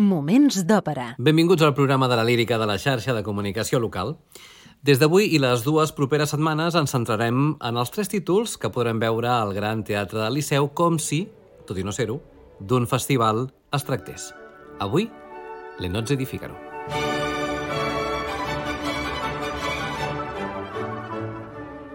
Moments d'òpera. Benvinguts al programa de la lírica de la xarxa de comunicació local. Des d'avui i les dues properes setmanes ens centrarem en els tres títols que podrem veure al Gran Teatre del Liceu com si, tot i no ser-ho, d'un festival es tractés. Avui, Le Nozze di Figaro.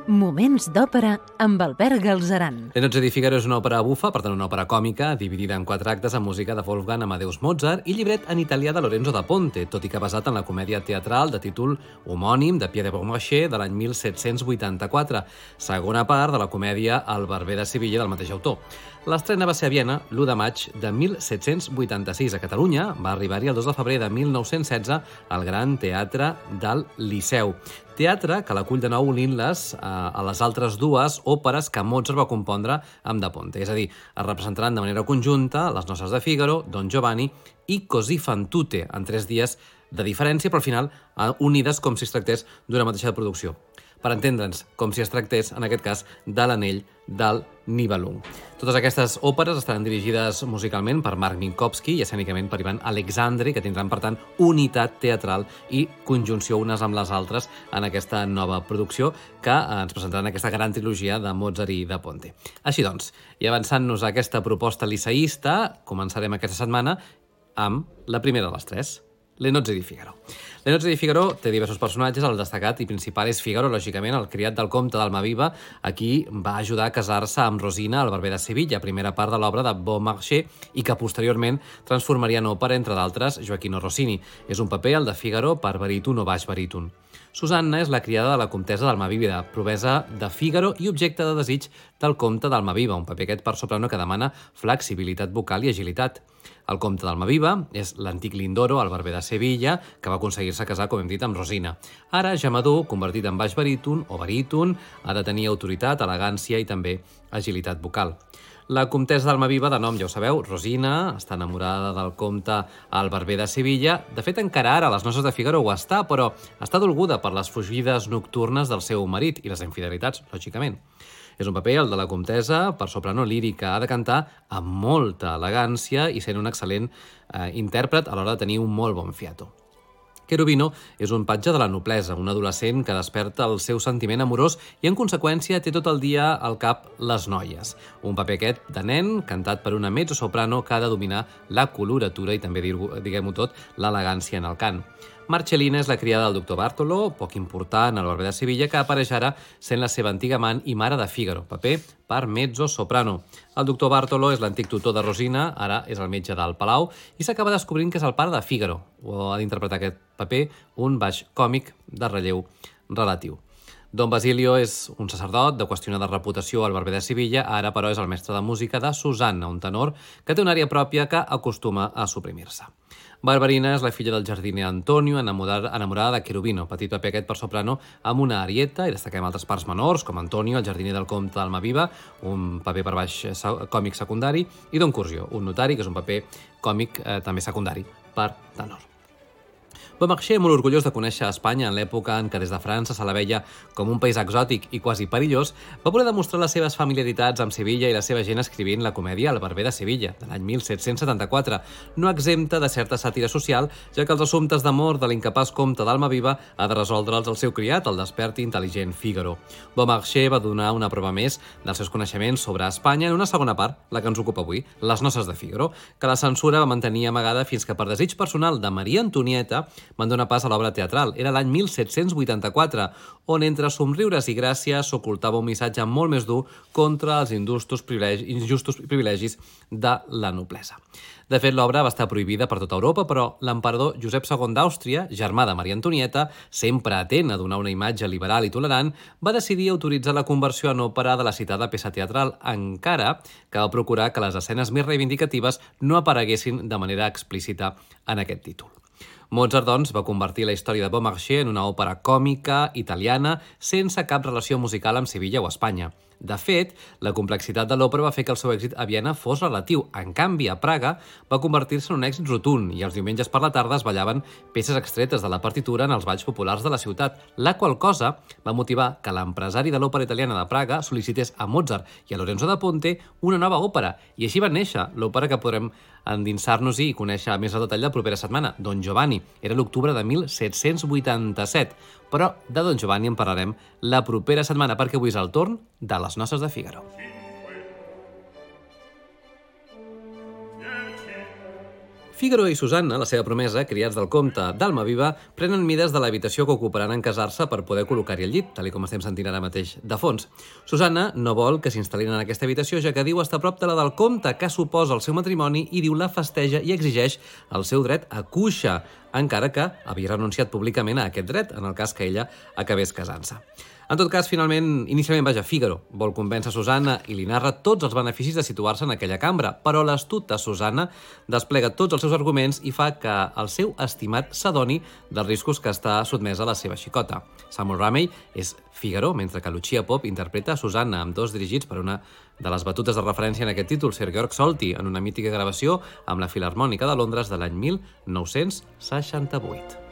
Moments d'òpera amb Albert Galzeran. Nozze di Figaro és una òpera bufa, per tant una òpera còmica, dividida en quatre actes amb música de Wolfgang Amadeus Mozart i llibret en italià de Lorenzo da Ponte, tot i que basat en la comèdia teatral de títol homònim de Pierre de Beaumarchais de l'any 1784, segona part de la comèdia El barber de Sevilla del mateix autor. L'estrena va ser a Viena l'1 de maig de 1786 a Catalunya, va arribar-hi el 2 de febrer de 1916 al Gran Teatre del Liceu. Teatre que l'acull de nou unint-les eh, a les altres dues òperes que Mozart va compondre amb Da Ponte. És a dir, es representaran de manera conjunta Les noces de Figaro, Don Giovanni i Così fan tutte, en tres dies de diferència, però al final eh, unides com si es tractés d'una mateixa producció per entendre'ns, com si es tractés, en aquest cas, de l'anell del Nibelung. Totes aquestes òperes estaran dirigides musicalment per Mark Minkowski i escènicament per Ivan Alexandre, que tindran, per tant, unitat teatral i conjunció unes amb les altres en aquesta nova producció que ens presentaran aquesta gran trilogia de Mozart i de Ponte. Així doncs, i avançant-nos a aquesta proposta liceïsta, començarem aquesta setmana amb la primera de les tres, Le Nozze di Figaro. Nozze di Figaro té diversos personatges, el destacat i principal és Figaro, lògicament, el criat del comte d'Almaviva, a qui va ajudar a casar-se amb Rosina, el barber de Sevilla, primera part de l'obra de Beaumarchais i que posteriorment transformaria en òpera, entre d'altres, Joaquino Rossini. És un paper, el de Figaro, per baríton o baix baríton. Susanna és la criada de la comtessa d'Almaviva, provesa de Fígaro i objecte de desig del comte d'Almaviva, un paper aquest per soprano que demana flexibilitat vocal i agilitat. El comte d'Almaviva és l'antic Lindoro, el barber de Sevilla, que va aconseguir-se casar, com hem dit, amb Rosina. Ara, ja madur, convertit en baix baríton o baríton, ha de tenir autoritat, elegància i també agilitat vocal. La comtessa d'Almaviva, de nom ja ho sabeu, Rosina, està enamorada del comte el barber de Sevilla. De fet, encara ara, les noces de Figaro ho està, però està dolguda per les fugides nocturnes del seu marit i les infidelitats, lògicament. És un paper, el de la comtessa, per soprano lírica. Ha de cantar amb molta elegància i sent un excel·lent eh, intèrpret a l'hora de tenir un molt bon fiato. Cherubino és un patge de la noblesa, un adolescent que desperta el seu sentiment amorós i, en conseqüència, té tot el dia al cap les noies. Un paper aquest de nen, cantat per una mezzo-soprano que ha de dominar la coloratura i també, diguem-ho tot, l'elegància en el cant. Marcellina és la criada del doctor Bartolo, poc important al barber de Sevilla, que apareix ara sent la seva antiga amant i mare de Fígaro, paper per mezzo-soprano. El doctor Bartolo és l'antic tutor de Rosina, ara és el metge del Palau, i s'acaba descobrint que és el pare de Fígaro, o ha d'interpretar aquest paper un baix còmic de relleu relatiu. Don Basilio és un sacerdot de qüestionada reputació al barber de Sevilla, ara però és el mestre de música de Susanna, un tenor que té una àrea pròpia que acostuma a suprimir-se. Barbarina és la filla del jardiner Antonio, enamorada, enamorada de Cherubino, petit paper aquest per soprano, amb una arieta, i destaquem altres parts menors, com Antonio, el jardiner del comte d'Almaviva, un paper per baix còmic secundari, i Don Curzio, un notari, que és un paper còmic eh, també secundari per tenor. Beaumarchais, molt orgullós de conèixer Espanya en l'època en què des de França se la veia com un país exòtic i quasi perillós, va voler demostrar les seves familiaritats amb Sevilla i la seva gent escrivint la comèdia El barber de Sevilla, de l'any 1774, no exempta de certa sàtira social, ja que els assumptes d'amor de l'incapaç comte d'Almaviva ha de resoldre'ls el seu criat, el despert i intel·ligent Figaro. Beaumarchais va donar una prova més dels seus coneixements sobre Espanya en una segona part, la que ens ocupa avui, Les noces de Figaro, que la censura va mantenir amagada fins que per desig personal de Maria Antonieta van donar pas a l'obra teatral. Era l'any 1784, on entre somriures i gràcies s'ocultava un missatge molt més dur contra els injustos privilegis, injustos privilegis de la noblesa. De fet, l'obra va estar prohibida per tota Europa, però l'emperador Josep II d'Àustria, germà de Maria Antonieta, sempre atent a donar una imatge liberal i tolerant, va decidir autoritzar la conversió en òpera de la citada peça teatral, encara que va procurar que les escenes més reivindicatives no apareguessin de manera explícita en aquest títol. Mozart, doncs, va convertir la història de Beaumarchais en una òpera còmica italiana sense cap relació musical amb Sevilla o Espanya. De fet, la complexitat de l'òpera va fer que el seu èxit a Viena fos relatiu. En canvi, a Praga va convertir-se en un èxit rotund i els diumenges per la tarda es ballaven peces extretes de la partitura en els balls populars de la ciutat, la qual cosa va motivar que l'empresari de l'òpera italiana de Praga sol·licités a Mozart i a Lorenzo da Ponte una nova òpera, i així va néixer l'òpera que podrem endinsar-nos-hi i conèixer més a detall la propera setmana, Don Giovanni. Era l'octubre de 1787, però de Don Giovanni en parlarem la propera setmana, perquè avui és el torn de les noces de Figaro. Figaro i Susanna, la seva promesa, criats del comte d'Almaviva, prenen mides de l'habitació que ocuparan en casar-se per poder col·locar-hi el llit, tal com estem sentint ara mateix de fons. Susanna no vol que s'instal·lin en aquesta habitació, ja que diu estar prop de la del comte que suposa el seu matrimoni i diu la festeja i exigeix el seu dret a cuixa, encara que havia renunciat públicament a aquest dret en el cas que ella acabés casant-se. En tot cas, finalment, inicialment, vaja, Figaro vol convèncer Susanna i li narra tots els beneficis de situar-se en aquella cambra, però l'astuta Susanna desplega tots els seus arguments i fa que el seu estimat s'adoni dels riscos que està sotmesa la seva xicota. Samuel Ramey és Figaro, mentre que Lucia Pop interpreta Susanna, amb dos dirigits per una de les batutes de referència en aquest títol, Sir Georg Solti, en una mítica gravació amb la Filarmònica de Londres de l'any 1968.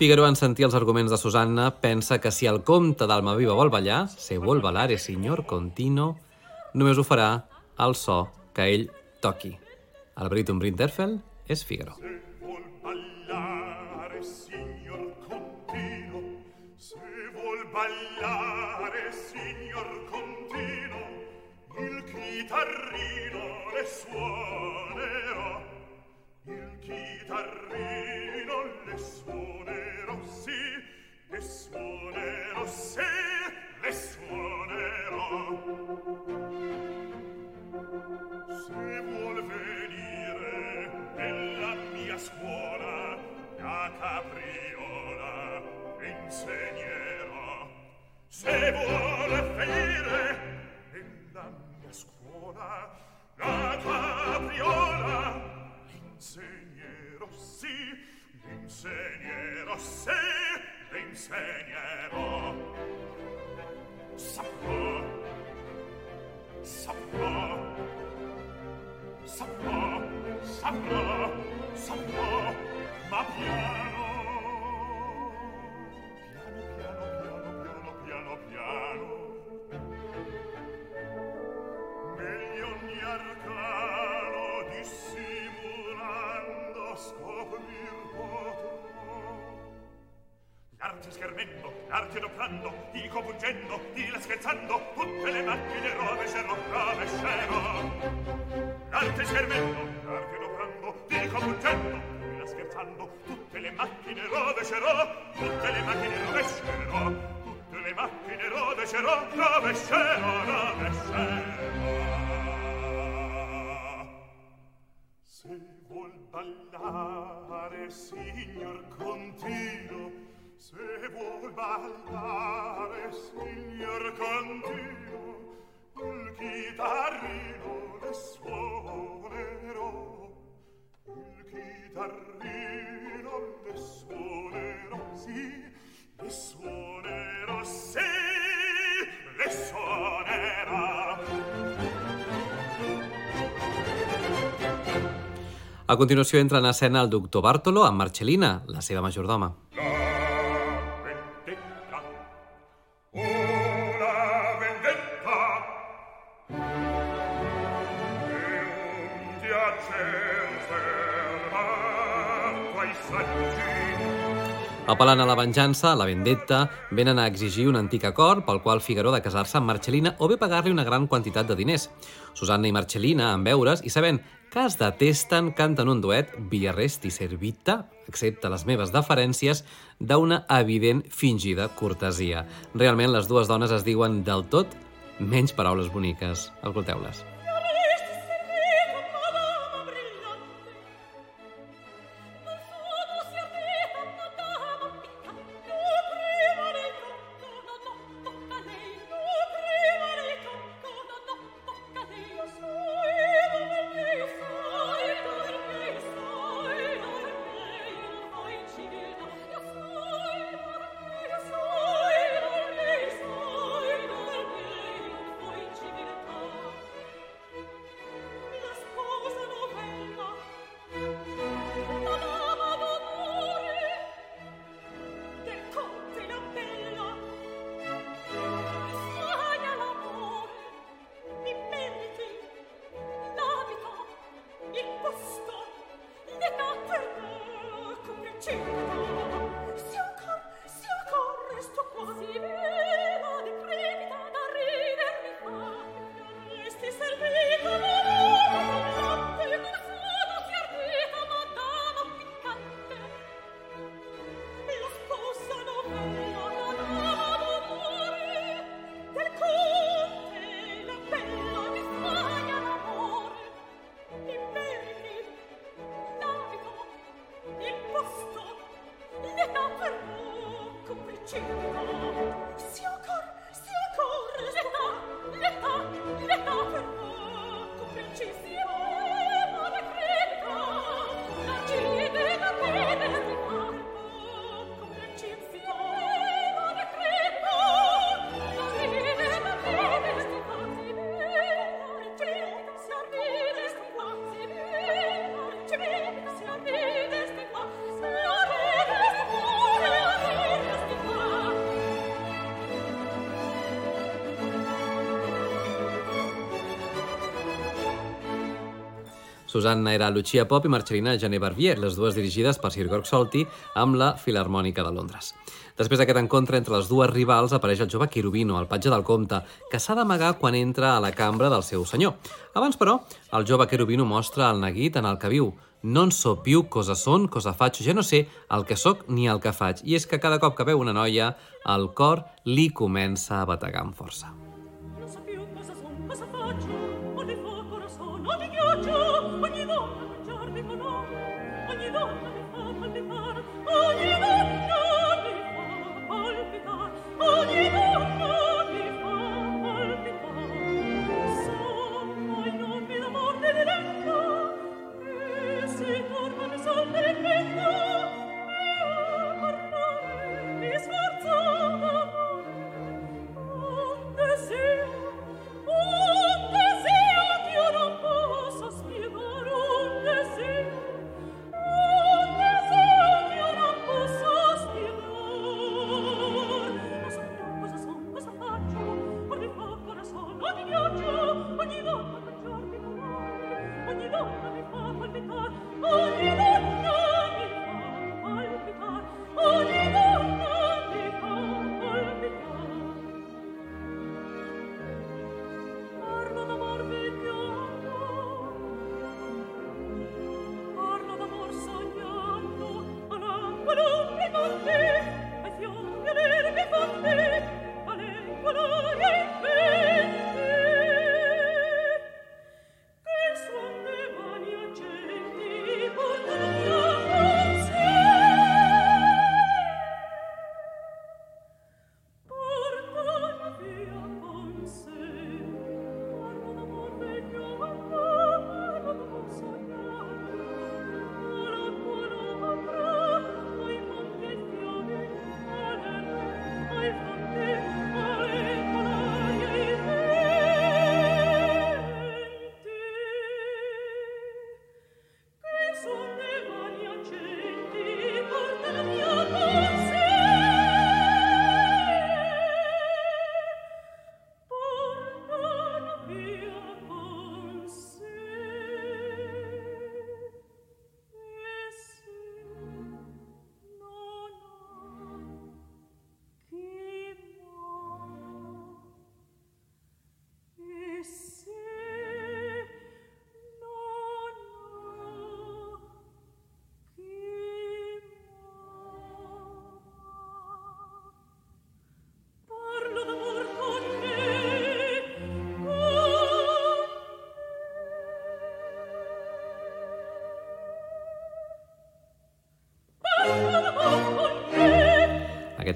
Figaro, en sentir els arguments de Susanna, pensa que si el comte d'Almaviva vol ballar, se vol ballare signor Contino, només ho farà al so que ell toqui. El baríton Brinterfell és Figaro. Vuol ballare signor Contino Se vuol signor Contino Il chitarrino le suonerà Il chitarrino le suonerà sì le suonerò se le suonerò. Se vuol venire nella mia scuola da capriola insegnerò. Se vuol venire nella mia scuola da capriola insegnerò sì insegnerò se insegnerò saprò saprò saprò saprò saprò ma piano L'arte schermendo, l'arte adoprando, dico fuggendo, di scherzando, tutte le macchine rovescerò, rovescerò. L'arte schermendo, l'arte adoprando, dico fuggendo, di scherzando, tutte le macchine rovescerò, tutte le macchine rovescerò, tutte le macchine rovescerò, rovescerò, rovescerò. Se vuol ballare, signor Cor, ballare signor continuo il chitarrino le suonerò. Il chitarrino le suonerò sì le suonerò sì le suonerò. A continuació entra en escena el doctor Bartolo amb Marcellina, la seva majordoma. La Apel·lant a la venjança, a la vendetta, venen a exigir un antic acord pel qual Figaró de casar-se amb Marcellina o bé pagar-li una gran quantitat de diners. Susanna i Marcellina, en veure's i sabent que es detesten, canten un duet, via servita, excepte les meves deferències, d'una evident fingida cortesia. Realment, les dues dones es diuen del tot menys paraules boniques. Escolteu-les. Susanna era Lucia Pop i Marcellina Gené Barbier, les dues dirigides per Sir Georg Solti amb la Filarmònica de Londres. Després d'aquest encontre entre les dues rivals apareix el jove Quirubino, el patge del comte, que s'ha d'amagar quan entra a la cambra del seu senyor. Abans, però, el jove Quirubino mostra el neguit en el que viu. No en so più cosa son, cosa faig, ja no sé el que sóc ni el que faig. I és que cada cop que veu una noia, el cor li comença a bategar amb força.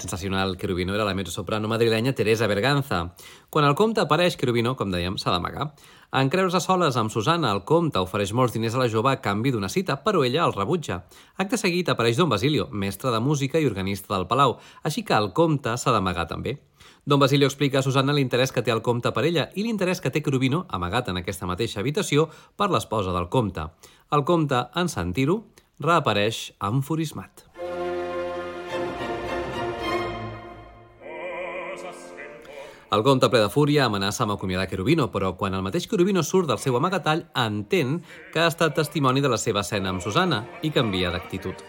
Sensacional querubino era la mezzosoprano madrilenya Teresa Berganza. Quan el comte apareix, querubino, com dèiem, s'ha d'amagar. En creure-se soles amb Susana, el comte ofereix molts diners a la jove a canvi d'una cita, però ella el rebutja. Acte seguit apareix Don Basilio, mestre de música i organista del Palau, així que el comte s'ha d'amagar també. Don Basilio explica a Susana l'interès que té el comte per ella i l'interès que té Querubino, amagat en aquesta mateixa habitació, per l'esposa del comte. El comte, en sentir-ho, reapareix enfurismat. El comte ple de fúria amenaça amb acomiadar Querubino, però quan el mateix Querubino surt del seu amagatall, entén que ha estat testimoni de la seva escena amb Susana i canvia d'actitud.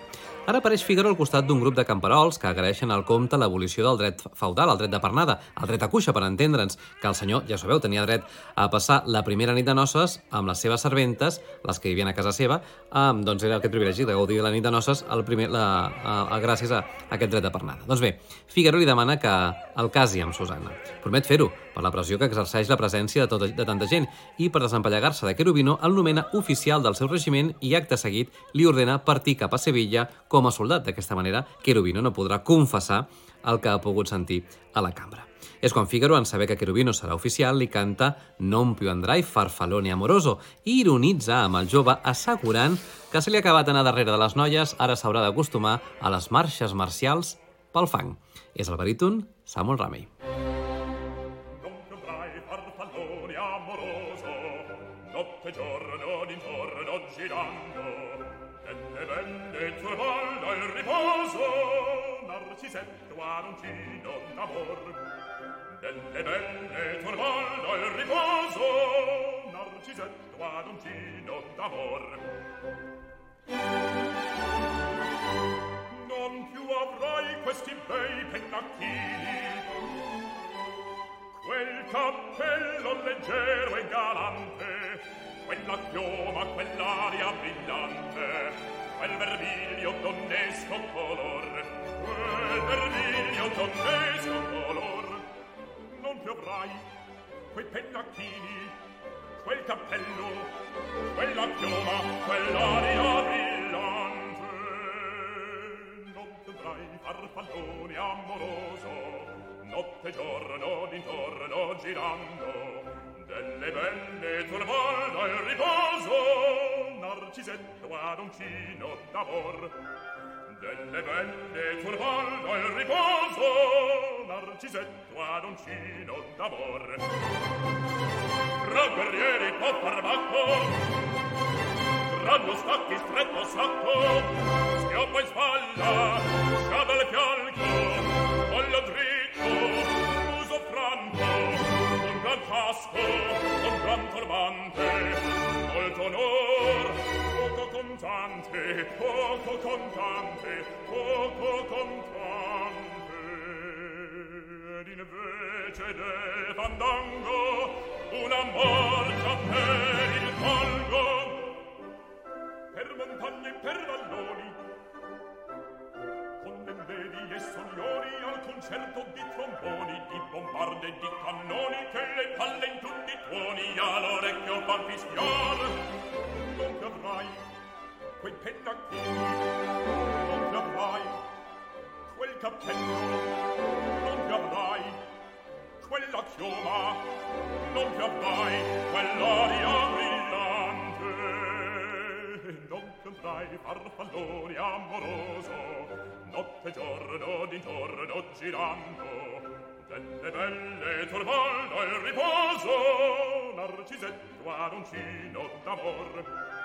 Ara apareix Figaro al costat d'un grup de camperols que agraeixen al comte l'abolició del dret feudal, el dret de pernada, el dret a cuixa, per entendre'ns, que el senyor, ja sabeu, tenia dret a passar la primera nit de noces amb les seves serventes, les que vivien a casa seva, amb, doncs era aquest privilegi de gaudir de la nit de noces el primer, la, a, a, gràcies a, a aquest dret de pernada. Doncs bé, Figaro li demana que el casi amb Susana. Promet fer-ho, per la pressió que exerceix la presència de, tota, de tanta gent, i per desempallegar-se de Querubino el nomena oficial del seu regiment i acte seguit li ordena partir cap a Sevilla com a soldat. D'aquesta manera, Querubino no podrà confessar el que ha pogut sentir a la cambra. És quan Figaro, en saber que Querubino serà oficial, li canta Non più andrai farfallone amoroso i ironitza amb el jove assegurant que se li ha acabat anar darrere de les noies, ara s'haurà d'acostumar a les marxes marcials pel fang. És el baríton Samuel Ramey. baroncino d'amor delle belle turbando il riposo narcisetto baroncino d'amor. Non più avrai questi bei pennacchini. Quel cappello leggero e galante quella chioma quell'aria brillante quel vermiglio donnesco color quei pennacchini, quel cappello, quella piuma, quell'aria brillante. Non dovrai far amoroso, notte giorno d'intorno girando, delle belle turbando il riposo, narcisetto ad uncino delle bende turbando il riposo narcisetto adoncino d'amor. Tra guerrieri può far bacco tra due stacchi stretto sacco schioppa in spalla sciava il fianco collo dritto muso franco un gran casco un gran turbante molto onor contante, poco contante, poco contante. Ed invece del fandango, una marcia per il colgo, per montagne e per valloni, con lembedi e sogliori al concerto di tromboni, di bombarde e di cannoni, che le palle in tutti i tuoni all'orecchio fan fischiar. Non ti avrai quei pennacchini non ti avrai quel cappello non ti avrai quella chioma non ti avrai quell'aria brillante non ti avrai farfallone amoroso. Notte e giorno d'intorno girando delle belle turbaldo il riposo. Narcisetto aroncino d'amor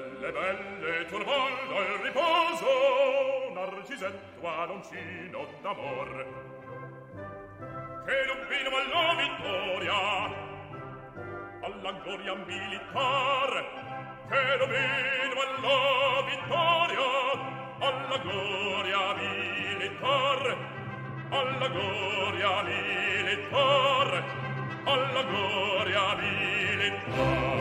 delle belle turbando il riposo narcisetto argisetto aloncino d'amor. Che l'ubbino alla vittoria alla gloria militar. Che l'ubbino alla vittoria alla gloria militar. Alla gloria militar alla gloria militar.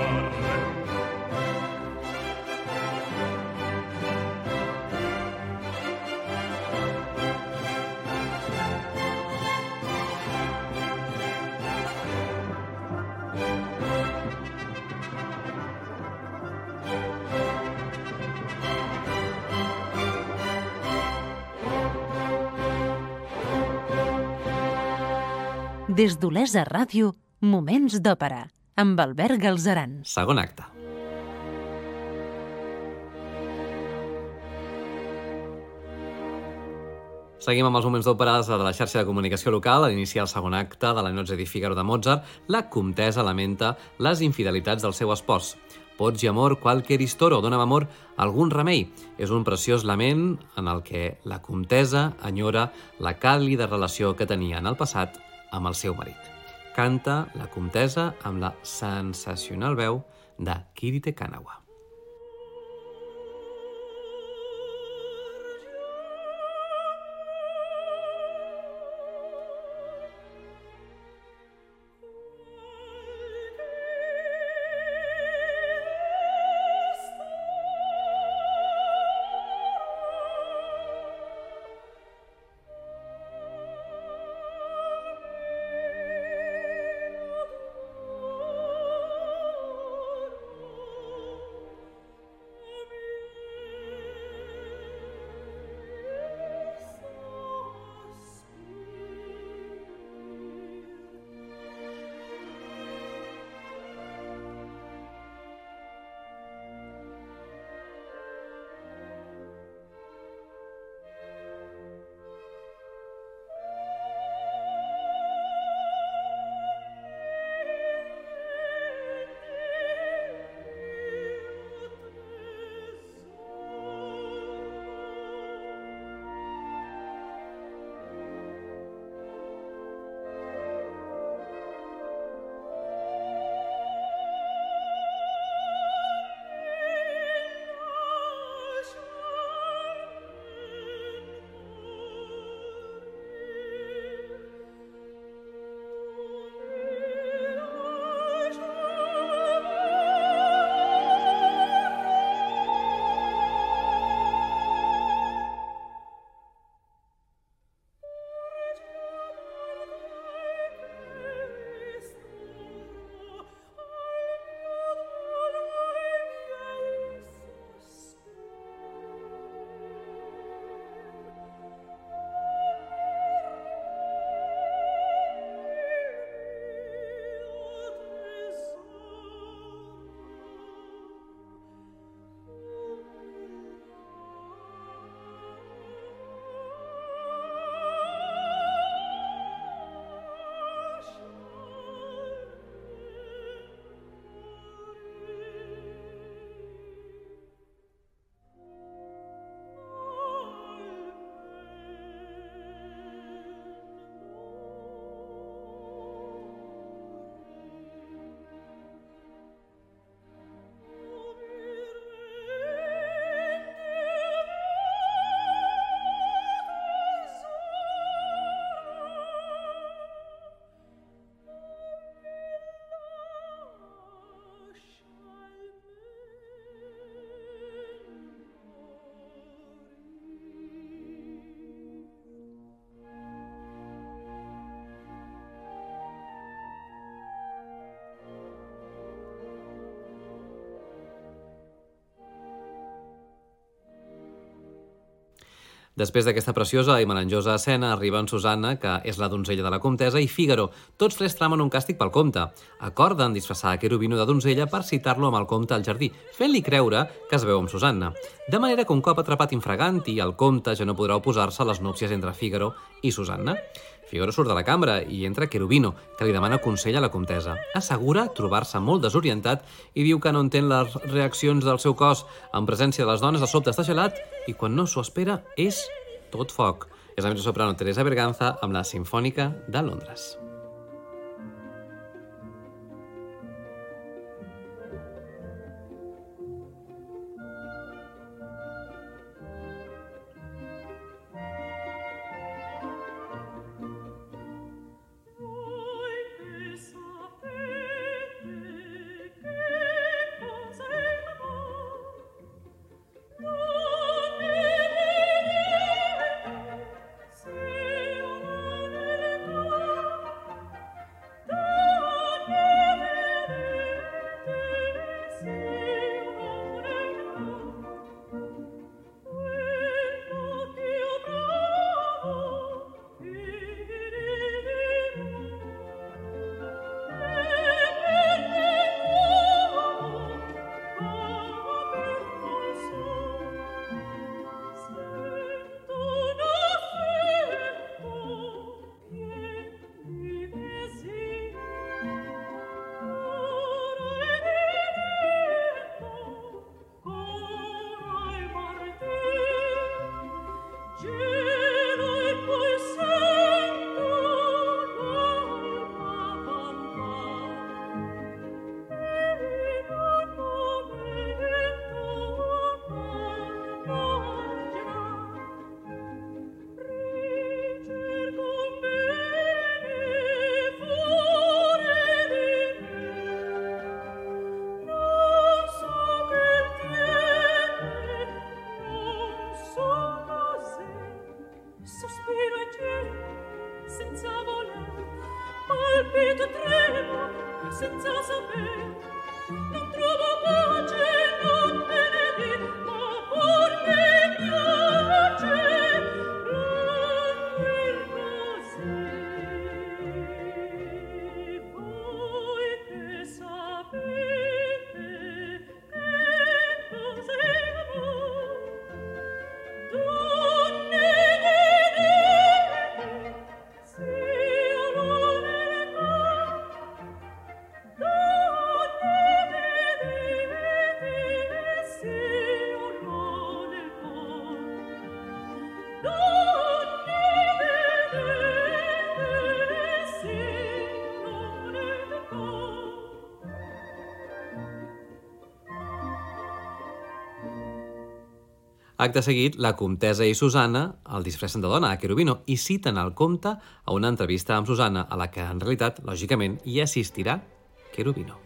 Des d'Olesa Ràdio, Moments d'Òpera, amb Albert Galzeran. Segon acte. Seguim amb els moments d'òperes de la xarxa de comunicació local. A l'iniciar el segon acte de la Nozze di Figaro de Mozart, la comtessa lamenta les infidelitats del seu espòs. Pots i amor, qualque ristoro, dona'm amor, algun remei. És un preciós lament en el que la comtessa enyora la càlida relació que tenia en el passat amb el seu marit. Canta la comtessa amb la sensacional veu de Kirite Kanawa. Després d'aquesta preciosa i melanjosa escena, arriba en Susanna, que és la donzella de la comtessa, i Fígaro. Tots tres tramen un càstig pel comte. Acorden disfressar a Querubino de donzella per citar-lo amb el comte al jardí, fent-li creure que es veu amb Susanna. De manera que un cop atrapat infraganti, el comte ja no podrà oposar-se a les núpcies entre Fígaro i Susanna. Figaro surt de la cambra i entra Querubino, que li demana consell a la comtessa. Assegura trobar-se molt desorientat i diu que no entén les reaccions del seu cos en presència de les dones, de sobte està gelat i quan no s'ho espera és tot foc. És la soprano Teresa Berganza amb la Sinfònica de Londres. Acte seguit, la comtessa i Susanna el disfressen de dona a Querubino i citen al comte a una entrevista amb Susanna, a la que en realitat, lògicament, hi assistirà Querubino.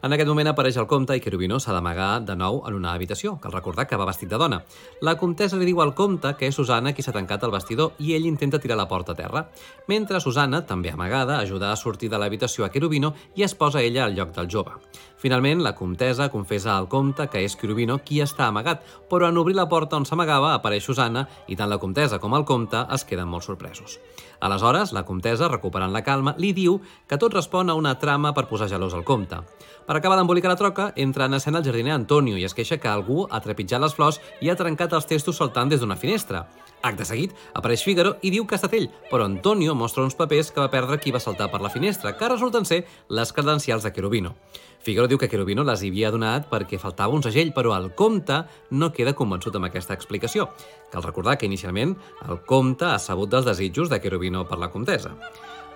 En aquest moment apareix el comte i Querubino s'ha d'amagar de nou en una habitació. Cal recordar que va vestit de dona. La comtessa li diu al comte que és Susana qui s'ha tancat el vestidor i ell intenta tirar la porta a terra. Mentre Susana, també amagada, ajuda a sortir de l'habitació a Querubino i es posa ella al lloc del jove. Finalment, la comtessa confessa al comte que és Querubino qui està amagat, però en obrir la porta on s'amagava apareix Susana i tant la comtessa com el comte es queden molt sorpresos. Aleshores, la comtessa, recuperant la calma, li diu que tot respon a una trama per posar gelós al comte. Per acabar d'embolicar la troca, entra en escena el jardiner Antonio i es queixa que algú ha trepitjat les flors i ha trencat els testos saltant des d'una finestra. Acte seguit, apareix Fígaro i diu que ha estat ell, però Antonio mostra uns papers que va perdre qui va saltar per la finestra, que resulten ser les credencials de Querubino. Fígaro diu que Querubino les havia donat perquè faltava un segell, però el comte no queda convençut amb aquesta explicació. Cal recordar que inicialment el comte ha sabut dels desitjos de Querubino per la comtessa.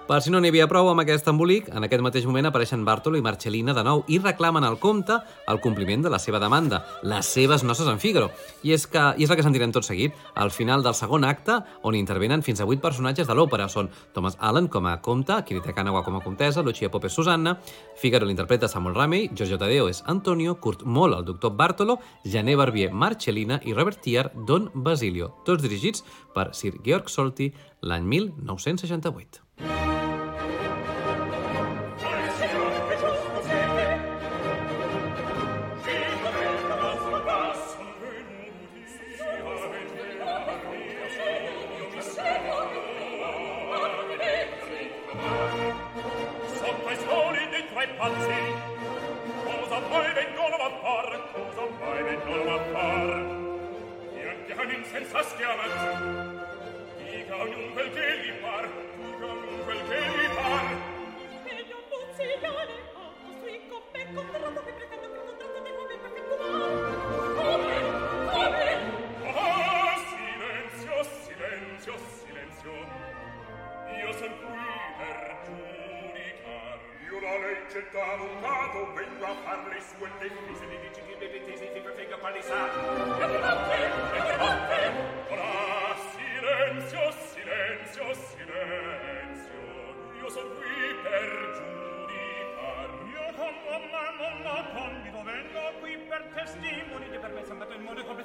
Per si no n'hi havia prou amb aquest embolic, en aquest mateix moment apareixen Bartolo i Marcellina de nou i reclamen al comte el compliment de la seva demanda, les seves noces en Fígaro. I és, que, I és el que sentirem tot seguit, al final del segon acte, on intervenen fins a vuit personatges de l'òpera. Són Thomas Allen com a comte, Kirita Kanawa com a comtessa, Lucia Pope Susanna, Fígaro l'interpreta Samuel Ramey, Giorgio Tadeo és Antonio, Kurt Moll el doctor Bartolo, Jané Barbier Marcellina i Robert Tier Don Basilio, tots dirigits per Sir Georg Solti l'any 1968.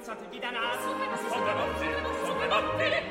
alzati di danaso. Sono le notte,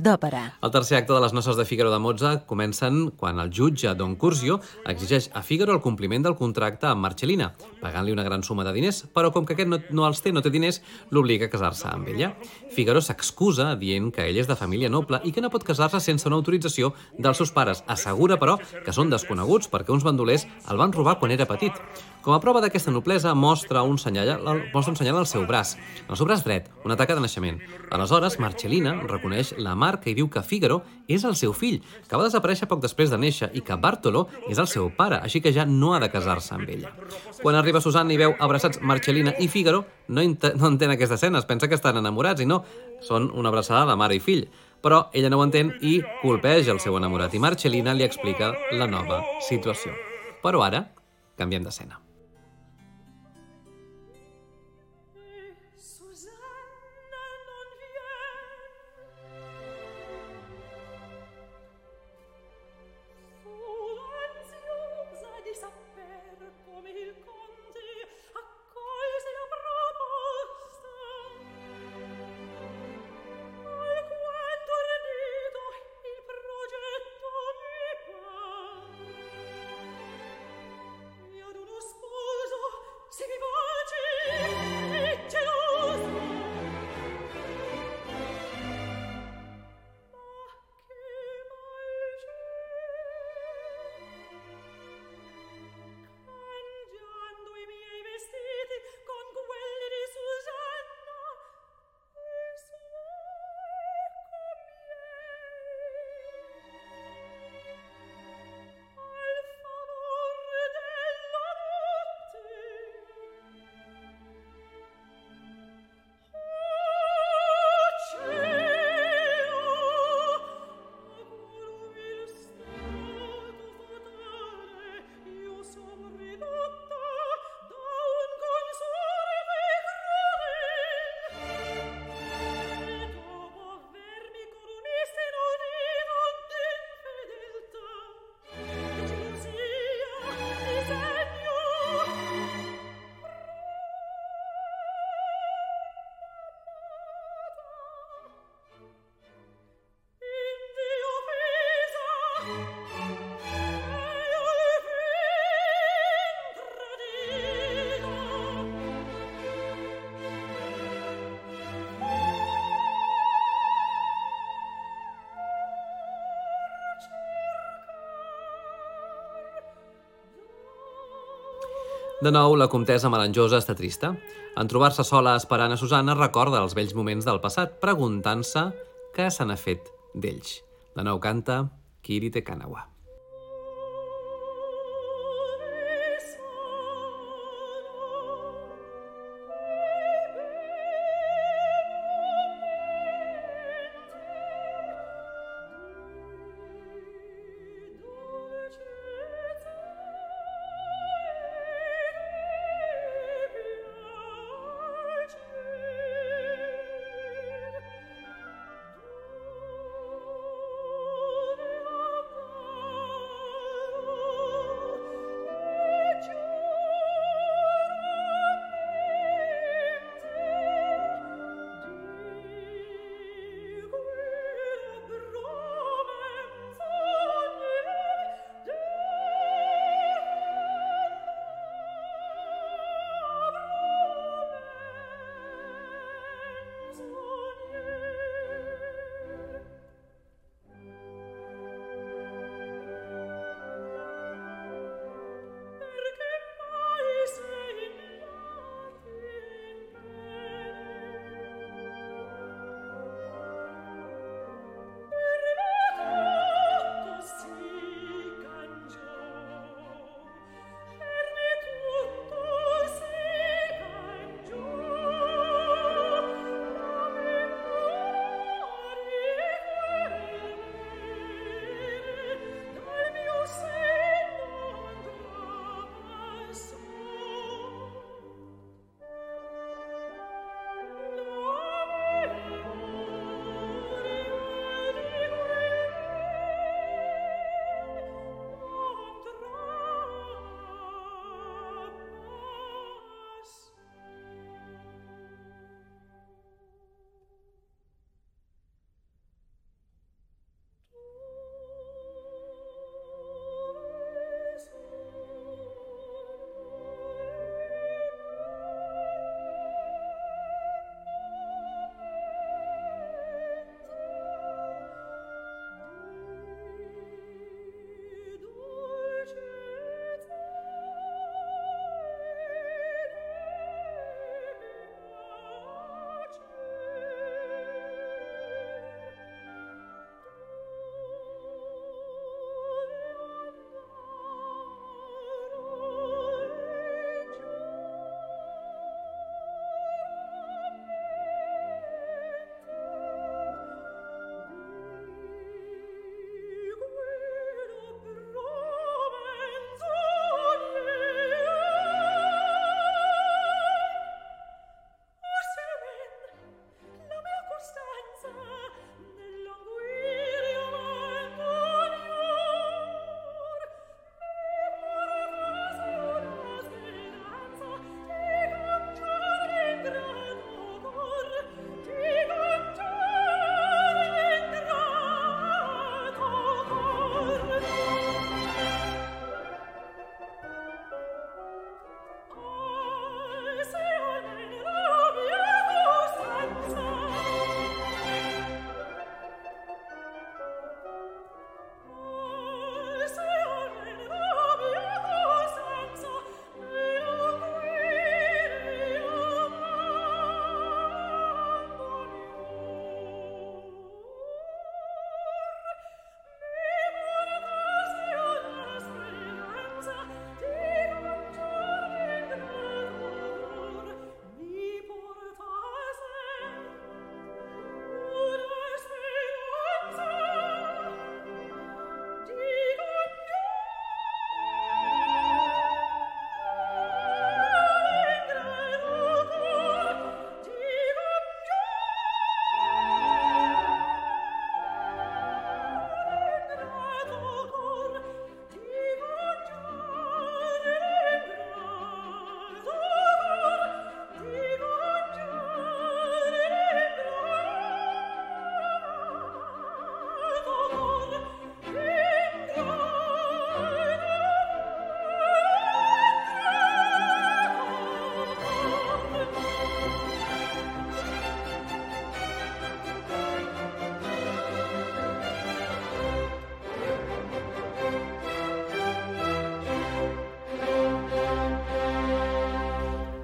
d'òpera. El tercer acte de les noces de Figaro de Mozart comencen quan el jutge Don Curzio exigeix a Figaro el compliment del contracte amb Marcellina, pagant-li una gran suma de diners, però com que aquest no, no els té, no té diners, l'obliga a casar-se amb ella. Figaro s'excusa dient que ell és de família noble i que no pot casar-se sense una autorització dels seus pares. Assegura, però, que són desconeguts perquè uns bandolers el van robar quan era petit. Com a prova d'aquesta noblesa, mostra un senyal, mostra un senyal al seu braç, al seu braç dret, una taca de naixement. Aleshores, Marcellina reconeix la marca i diu que Figaro és el seu fill, que va desaparèixer poc després de néixer, i que Bartolo és el seu pare, així que ja no ha de casar-se amb ella. Quan arriba Susanna i veu abraçats Marcellina i Figaro, no, no entén escena, es pensa que estan enamorats i no, són una abraçada de mare i fill. Però ella no ho entén i colpeja el seu enamorat i Marcellina li explica la nova situació. Però ara, canviem d'escena. De nou, la comtessa melanjosa està trista. En trobar-se sola esperant a Susana, recorda els vells moments del passat, preguntant-se què se n'ha fet d'ells. De nou canta Kirite Kanawa.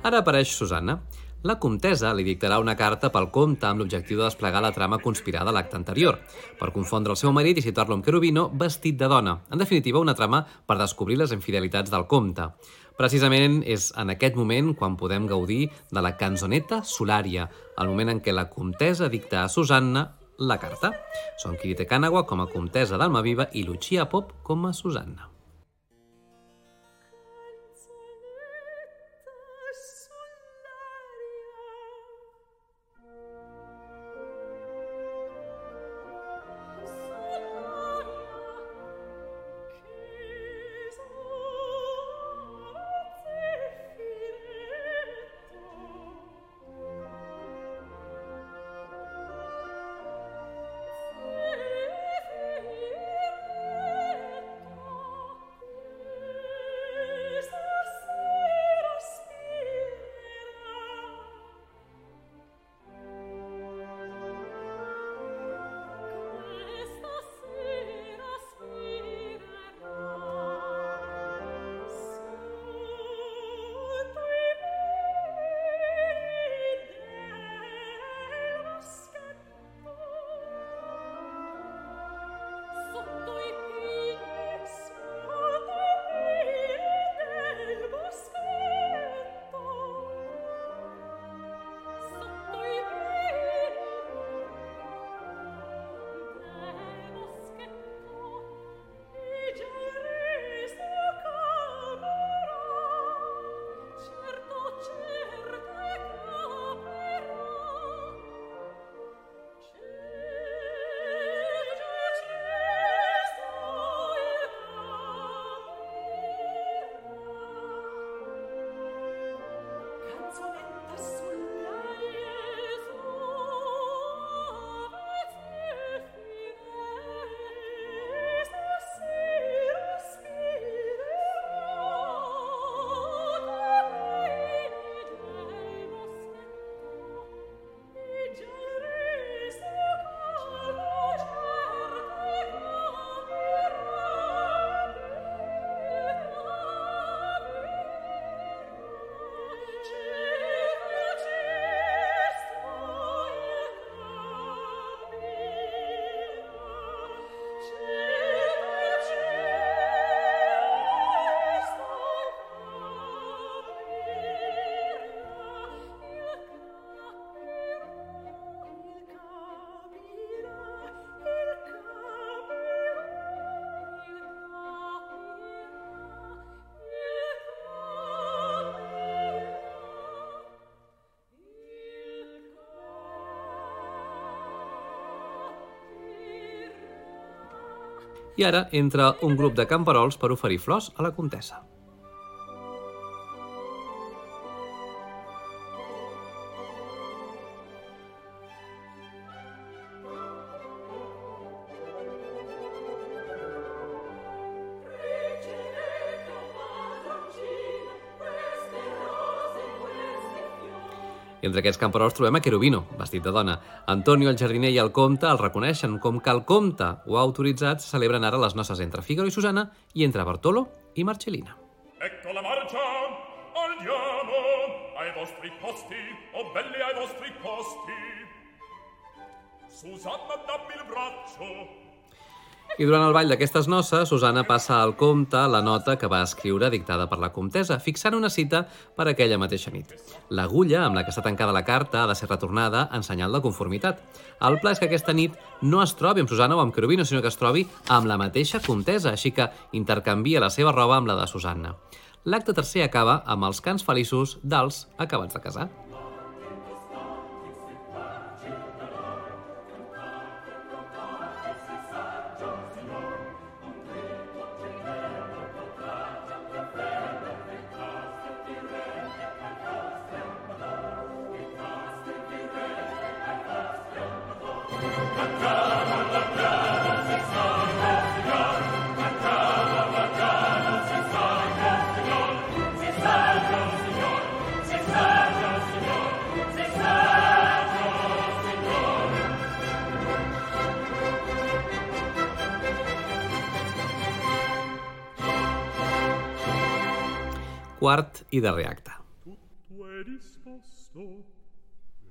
Ara apareix Susanna. La comtessa li dictarà una carta pel comte amb l'objectiu de desplegar la trama conspirada a l'acte anterior, per confondre el seu marit i situar-lo amb Querubino vestit de dona. En definitiva, una trama per descobrir les infidelitats del comte. Precisament és en aquest moment quan podem gaudir de la canzoneta solària, el moment en què la comtessa dicta a Susanna la carta. Són Kirite Kanagawa com a comtessa d'Almaviva i Lucia Pop com a Susanna. I ara entra un grup de camperols per oferir flors a la comtessa. I entre aquests camperols trobem a Querubino, vestit de dona. Antonio, el jardiner i el comte el reconeixen com que el comte ho ha autoritzat, celebren ara les noces entre Figaro i Susana i entre Bartolo i Marcellina. Ecco la marcia, andiamo ai vostri posti, oh belli ai vostri posti. Susanna, dammi il braccio. I durant el ball d'aquestes noces, Susana passa al comte la nota que va escriure dictada per la comtessa, fixant una cita per aquella mateixa nit. L'agulla amb la que està tancada la carta ha de ser retornada en senyal de conformitat. El pla és que aquesta nit no es trobi amb Susana o amb Querubino, sinó que es trobi amb la mateixa comtessa, així que intercanvia la seva roba amb la de Susanna. L'acte tercer acaba amb els cants feliços dels acabats de casar. Quart i darrer acte. Tutto è presto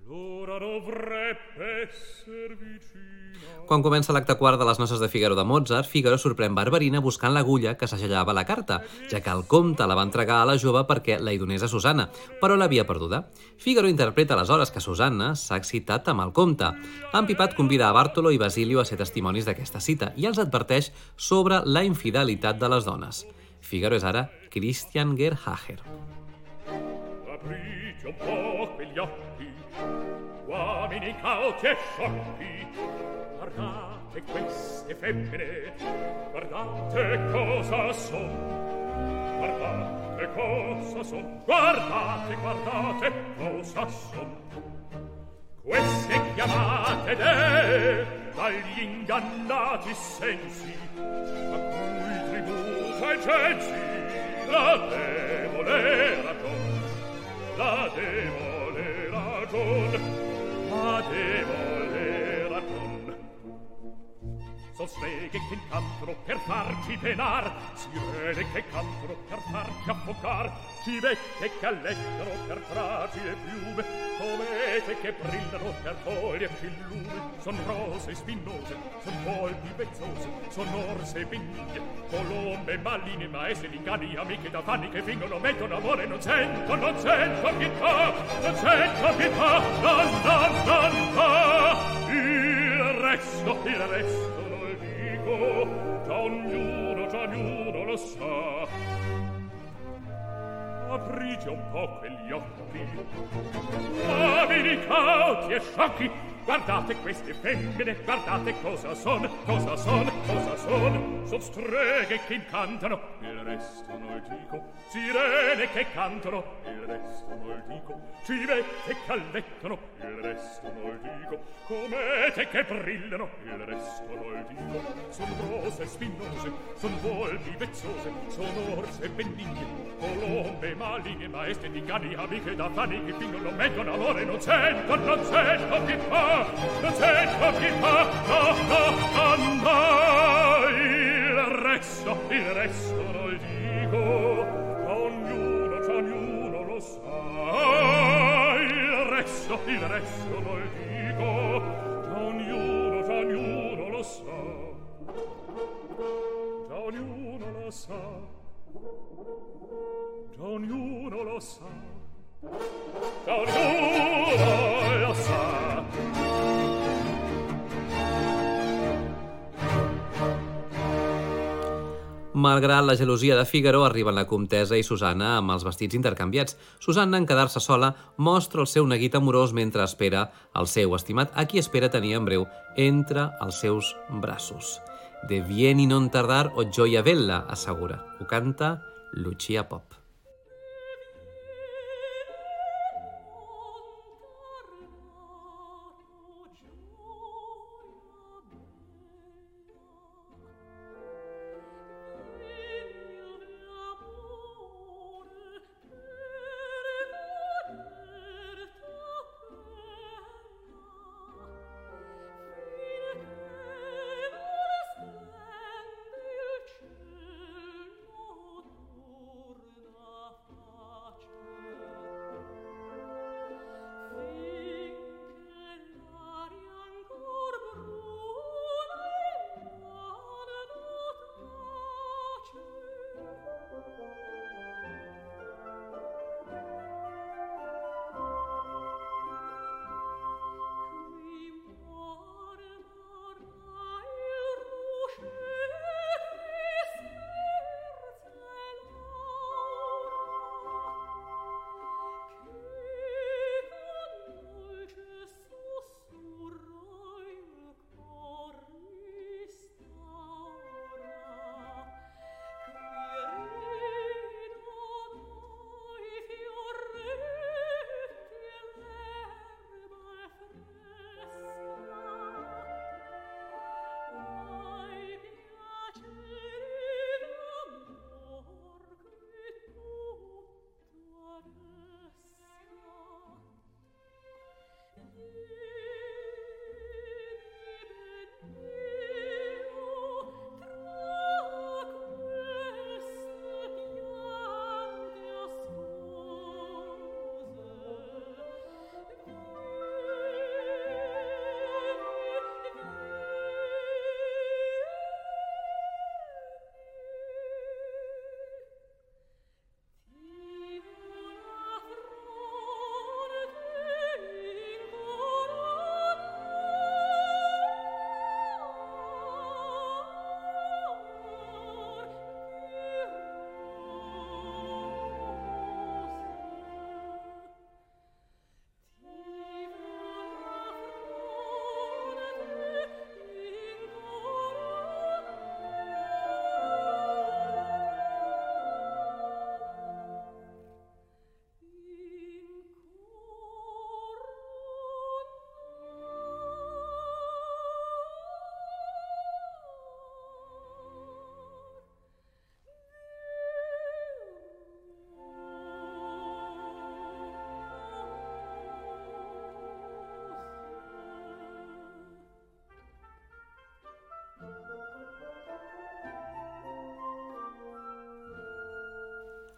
l'ora dovrebbe esser vicina Quan comença l'acte quart de les noces de Figaro de Mozart, Figaro sorprèn Barberina buscant l'agulla que s'agellava la carta, ja que el comte la va entregar a la jove perquè la hi donés a Susanna, però l'havia perduda. Figaro interpreta aleshores que Susanna s'ha excitat amb el comte. Empipat convida a Bartolo i Basilio a ser testimonis d'aquesta cita i els adverteix sobre la infidelitat de les dones. Figaro és ara Christian Gerhager. aprite un occhi uomini cauti e sciocchi guardate queste femmine guardate cosa son guardate cosa son guardate guardate cosa son queste chiamate de dagli ingannati sensi a cui devole ragion, la devole streghe che cantano per farci penar, sirene che cantano per farci affocar, civette che allettano per e piume, comete che brillano per toglierci il lume. Son rose spinose, son volpi vezzose, son orse e colombe, maline, maestre di cani, amiche da fanni che fingono, mettono amore, non sento, non sento pietà, non sento pietà, no, no, no, no. Il resto, il resto già ognuno, già ognuno lo sa. Aprite un po' quegli occhi, uomini cauti e sciocchi, guardate queste femmine, guardate cosa son, cosa son, cosa son, son streghe che incantano. Resto non dico, sirene che cantano, il resto non dico, civette che allettano, il resto non dico, comete che brillano, il resto non dico, son rose spinose, son volpi vezzose, son orse benigne, colombe, maline, maestre di cani, amiche da fani che fingono, mettono amore, non sento, non sento chi fa, non sento chi fa, no, no, no, il resto, il resto credo ma ognuno c'ha ognuno lo sa il resto il resto non dico c'ha ognuno c'ha ognuno lo sa c'ha ognuno lo sa c'ha ognuno lo sa c'ha ognuno lo sa. Malgrat la gelosia de Figaro, arriben la comtessa i Susanna amb els vestits intercanviats. Susanna, en quedar-se sola, mostra el seu neguit amorós mentre espera el seu estimat, a qui espera tenir en breu entre els seus braços. De vieni non tardar o gioia bella, assegura. Ho canta Lucia Pop.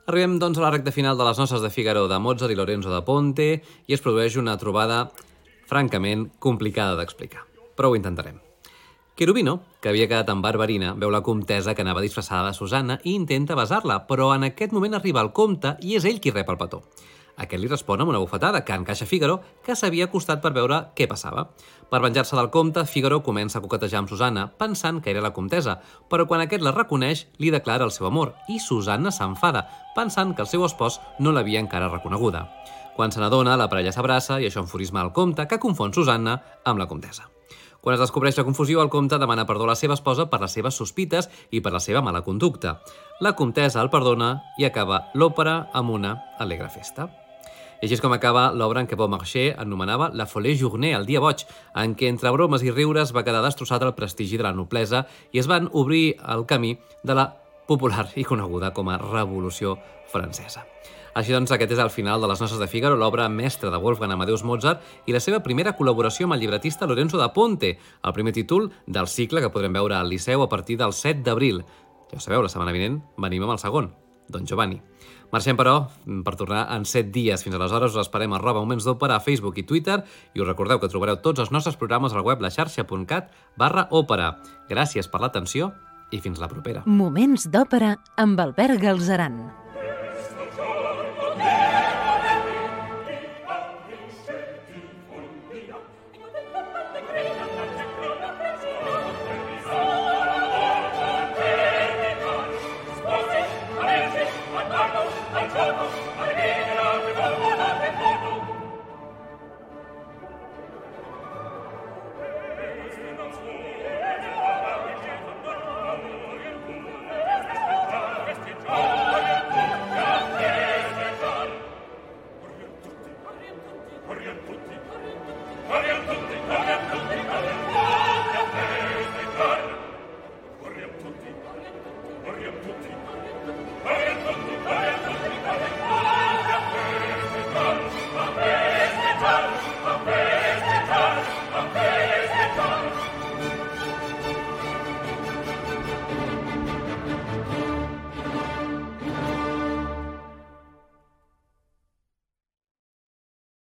Arribem, doncs, a la recta final de les noces de Figaro de Mozart i Lorenzo da Ponte i es produeix una trobada francament complicada d'explicar. Però ho intentarem. Cherubino, que havia quedat amb Barberina, veu la comtesa que anava disfressada de Susanna i intenta besar-la, però en aquest moment arriba el comte i és ell qui rep el petó. Aquest li respon amb una bufetada que encaixa Figaro, que s'havia acostat per veure què passava. Per venjar-se del comte, Figaro comença a coquetejar amb Susanna, pensant que era la comtesa, però quan aquest la reconeix, li declara el seu amor, i Susanna s'enfada, pensant que el seu espòs no l'havia encara reconeguda. Quan se n'adona, la parella s'abraça i això enfurisma el comte, que confon Susanna amb la comtesa. Quan es descobreix la confusió, el comte demana perdó a la seva esposa per les seves sospites i per la seva mala conducta. La comtesa el perdona i acaba l'òpera amb una alegre festa. I així és com acaba l'obra en què Beaumarchais anomenava La Folie Journée, el dia boig, en què entre bromes i riures va quedar destrossat el prestigi de la noblesa i es van obrir el camí de la popular i coneguda com a Revolució Francesa. Així doncs, aquest és el final de Les Noces de Figaro, l'obra mestra de Wolfgang Amadeus Mozart i la seva primera col·laboració amb el llibretista Lorenzo da Ponte, el primer títol del cicle que podrem veure al Liceu a partir del 7 d'abril. Ja ho sabeu, la setmana vinent venim amb el segon, Don Giovanni. Marxem, però, per tornar en 7 dies. Fins aleshores us esperem a roba Moments d'Òpera a Facebook i Twitter i us recordeu que trobareu tots els nostres programes al web laxarxa.cat barra òpera. Gràcies per l'atenció i fins la propera. Moments d'òpera amb Albert Galzeran.